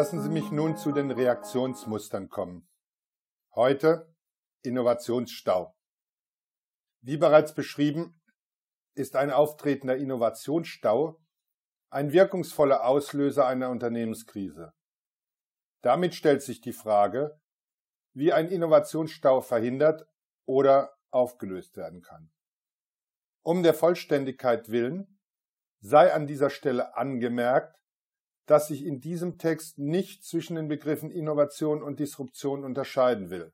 Lassen Sie mich nun zu den Reaktionsmustern kommen. Heute Innovationsstau. Wie bereits beschrieben, ist ein auftretender Innovationsstau ein wirkungsvoller Auslöser einer Unternehmenskrise. Damit stellt sich die Frage, wie ein Innovationsstau verhindert oder aufgelöst werden kann. Um der Vollständigkeit willen sei an dieser Stelle angemerkt, dass ich in diesem Text nicht zwischen den Begriffen Innovation und Disruption unterscheiden will,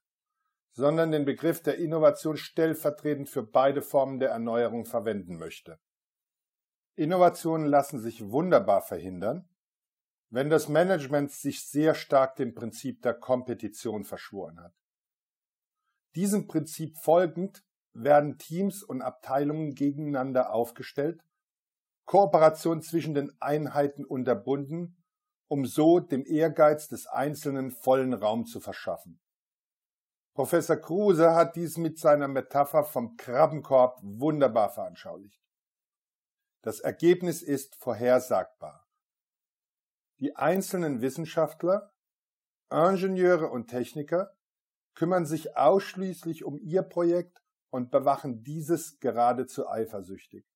sondern den Begriff der Innovation stellvertretend für beide Formen der Erneuerung verwenden möchte. Innovationen lassen sich wunderbar verhindern, wenn das Management sich sehr stark dem Prinzip der Kompetition verschworen hat. Diesem Prinzip folgend werden Teams und Abteilungen gegeneinander aufgestellt, Kooperation zwischen den Einheiten unterbunden, um so dem Ehrgeiz des Einzelnen vollen Raum zu verschaffen. Professor Kruse hat dies mit seiner Metapher vom Krabbenkorb wunderbar veranschaulicht. Das Ergebnis ist vorhersagbar. Die einzelnen Wissenschaftler, Ingenieure und Techniker kümmern sich ausschließlich um ihr Projekt und bewachen dieses geradezu eifersüchtig.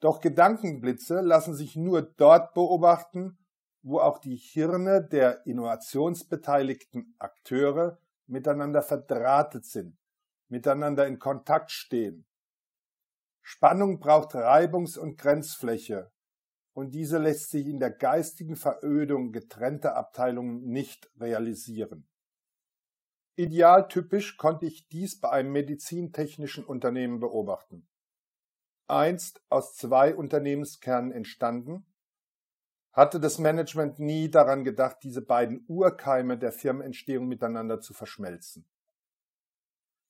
Doch Gedankenblitze lassen sich nur dort beobachten, wo auch die Hirne der innovationsbeteiligten Akteure miteinander verdrahtet sind, miteinander in Kontakt stehen. Spannung braucht Reibungs- und Grenzfläche, und diese lässt sich in der geistigen Verödung getrennter Abteilungen nicht realisieren. Idealtypisch konnte ich dies bei einem medizintechnischen Unternehmen beobachten. Einst aus zwei Unternehmenskernen entstanden, hatte das Management nie daran gedacht, diese beiden Urkeime der Firmenentstehung miteinander zu verschmelzen.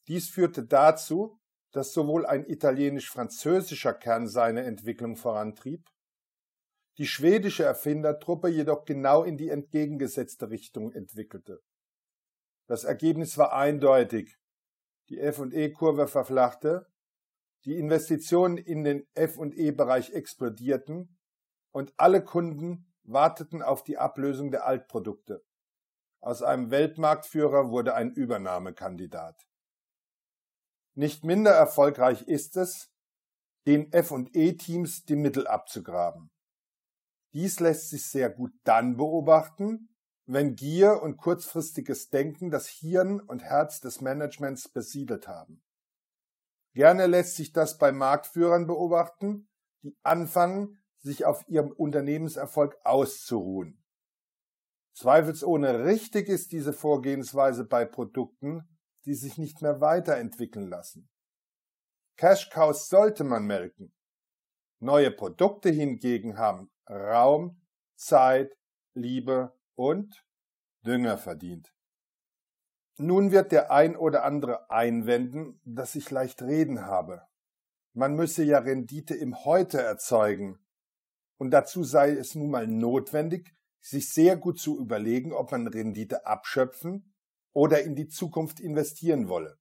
Dies führte dazu, dass sowohl ein italienisch-französischer Kern seine Entwicklung vorantrieb, die schwedische Erfindertruppe jedoch genau in die entgegengesetzte Richtung entwickelte. Das Ergebnis war eindeutig. Die F&E-Kurve verflachte, die Investitionen in den F&E-Bereich explodierten und alle Kunden warteten auf die Ablösung der Altprodukte. Aus einem Weltmarktführer wurde ein Übernahmekandidat. Nicht minder erfolgreich ist es, den F&E-Teams die Mittel abzugraben. Dies lässt sich sehr gut dann beobachten, wenn Gier und kurzfristiges Denken das Hirn und Herz des Managements besiedelt haben. Gerne lässt sich das bei Marktführern beobachten, die anfangen, sich auf ihrem Unternehmenserfolg auszuruhen. Zweifelsohne richtig ist diese Vorgehensweise bei Produkten, die sich nicht mehr weiterentwickeln lassen. Cash Cows sollte man melken. Neue Produkte hingegen haben Raum, Zeit, Liebe und Dünger verdient. Nun wird der ein oder andere einwenden, dass ich leicht reden habe. Man müsse ja Rendite im Heute erzeugen. Und dazu sei es nun mal notwendig, sich sehr gut zu überlegen, ob man Rendite abschöpfen oder in die Zukunft investieren wolle.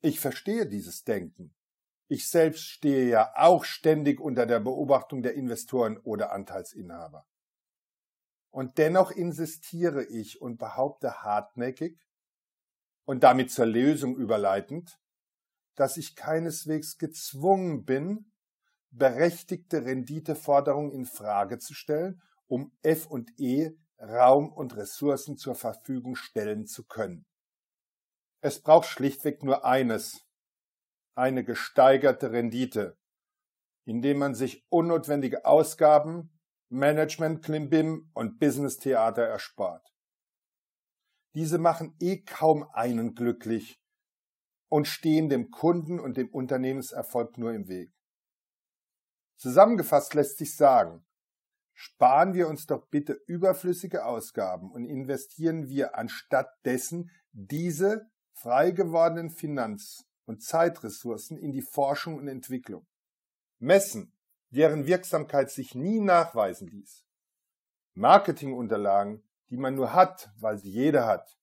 Ich verstehe dieses Denken. Ich selbst stehe ja auch ständig unter der Beobachtung der Investoren oder Anteilsinhaber. Und dennoch insistiere ich und behaupte hartnäckig und damit zur Lösung überleitend, dass ich keineswegs gezwungen bin, berechtigte Renditeforderungen in Frage zu stellen, um F&E Raum und Ressourcen zur Verfügung stellen zu können. Es braucht schlichtweg nur eines, eine gesteigerte Rendite, indem man sich unnotwendige Ausgaben Management Klimbim und Business Theater erspart. Diese machen eh kaum einen glücklich und stehen dem Kunden und dem Unternehmenserfolg nur im Weg. Zusammengefasst lässt sich sagen, sparen wir uns doch bitte überflüssige Ausgaben und investieren wir anstatt dessen diese frei gewordenen Finanz- und Zeitressourcen in die Forschung und Entwicklung. Messen deren Wirksamkeit sich nie nachweisen ließ. Marketingunterlagen, die man nur hat, weil sie jeder hat.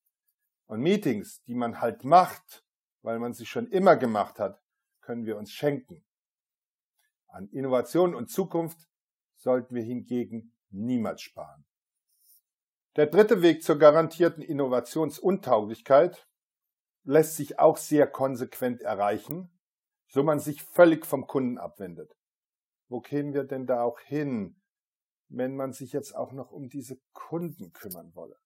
Und Meetings, die man halt macht, weil man sie schon immer gemacht hat, können wir uns schenken. An Innovation und Zukunft sollten wir hingegen niemals sparen. Der dritte Weg zur garantierten Innovationsuntauglichkeit lässt sich auch sehr konsequent erreichen, so man sich völlig vom Kunden abwendet. Wo kämen wir denn da auch hin, wenn man sich jetzt auch noch um diese Kunden kümmern wolle?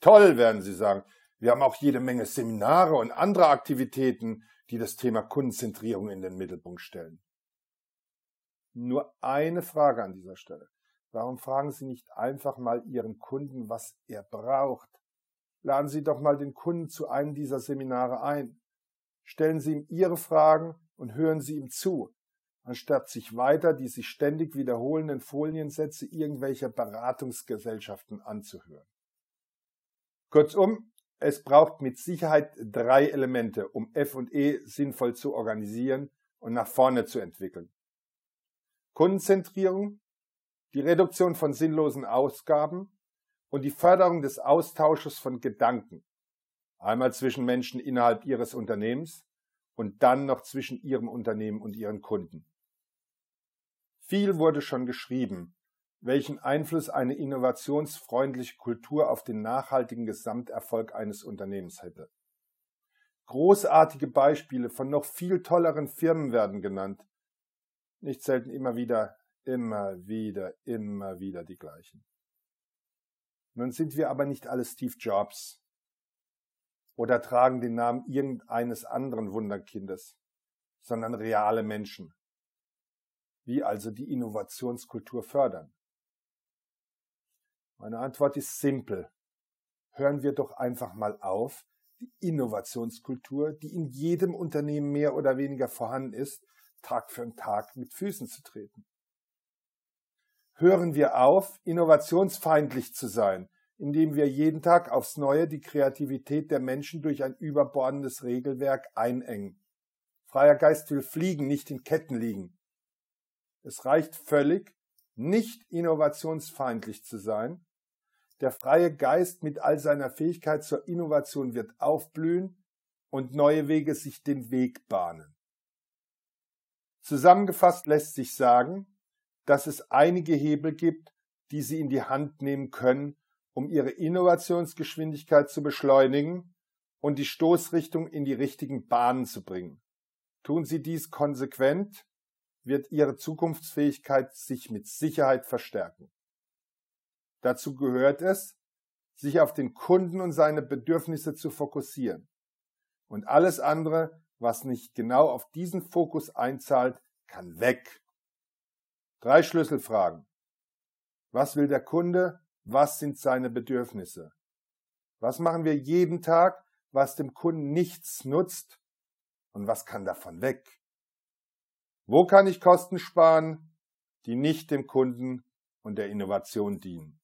Toll, werden Sie sagen. Wir haben auch jede Menge Seminare und andere Aktivitäten, die das Thema Kundenzentrierung in den Mittelpunkt stellen. Nur eine Frage an dieser Stelle. Warum fragen Sie nicht einfach mal Ihren Kunden, was er braucht? Laden Sie doch mal den Kunden zu einem dieser Seminare ein. Stellen Sie ihm Ihre Fragen und hören Sie ihm zu, anstatt sich weiter die sich ständig wiederholenden Foliensätze irgendwelcher Beratungsgesellschaften anzuhören. Kurzum, es braucht mit Sicherheit drei Elemente, um F&E sinnvoll zu organisieren und nach vorne zu entwickeln. Kundenzentrierung, die Reduktion von sinnlosen Ausgaben und die Förderung des Austausches von Gedanken, einmal zwischen Menschen innerhalb ihres Unternehmens und dann noch zwischen ihrem Unternehmen und ihren Kunden. Viel wurde schon geschrieben, welchen Einfluss eine innovationsfreundliche Kultur auf den nachhaltigen Gesamterfolg eines Unternehmens hätte. Großartige Beispiele von noch viel tolleren Firmen werden genannt, nicht selten immer wieder Immer wieder, immer wieder die gleichen. Nun sind wir aber nicht alle Steve Jobs oder tragen den Namen irgendeines anderen Wunderkindes, sondern reale Menschen. Wie also die Innovationskultur fördern? Meine Antwort ist simpel. Hören wir doch einfach mal auf, die Innovationskultur, die in jedem Unternehmen mehr oder weniger vorhanden ist, Tag für Tag mit Füßen zu treten hören wir auf, innovationsfeindlich zu sein, indem wir jeden Tag aufs Neue die Kreativität der Menschen durch ein überbordendes Regelwerk einengen. Freier Geist will fliegen, nicht in Ketten liegen. Es reicht völlig, nicht innovationsfeindlich zu sein. Der freie Geist mit all seiner Fähigkeit zur Innovation wird aufblühen und neue Wege sich den Weg bahnen. Zusammengefasst lässt sich sagen, dass es einige Hebel gibt, die Sie in die Hand nehmen können, um Ihre Innovationsgeschwindigkeit zu beschleunigen und die Stoßrichtung in die richtigen Bahnen zu bringen. Tun Sie dies konsequent, wird Ihre Zukunftsfähigkeit sich mit Sicherheit verstärken. Dazu gehört es, sich auf den Kunden und seine Bedürfnisse zu fokussieren. Und alles andere, was nicht genau auf diesen Fokus einzahlt, kann weg. Drei Schlüsselfragen. Was will der Kunde? Was sind seine Bedürfnisse? Was machen wir jeden Tag, was dem Kunden nichts nutzt? Und was kann davon weg? Wo kann ich Kosten sparen, die nicht dem Kunden und der Innovation dienen?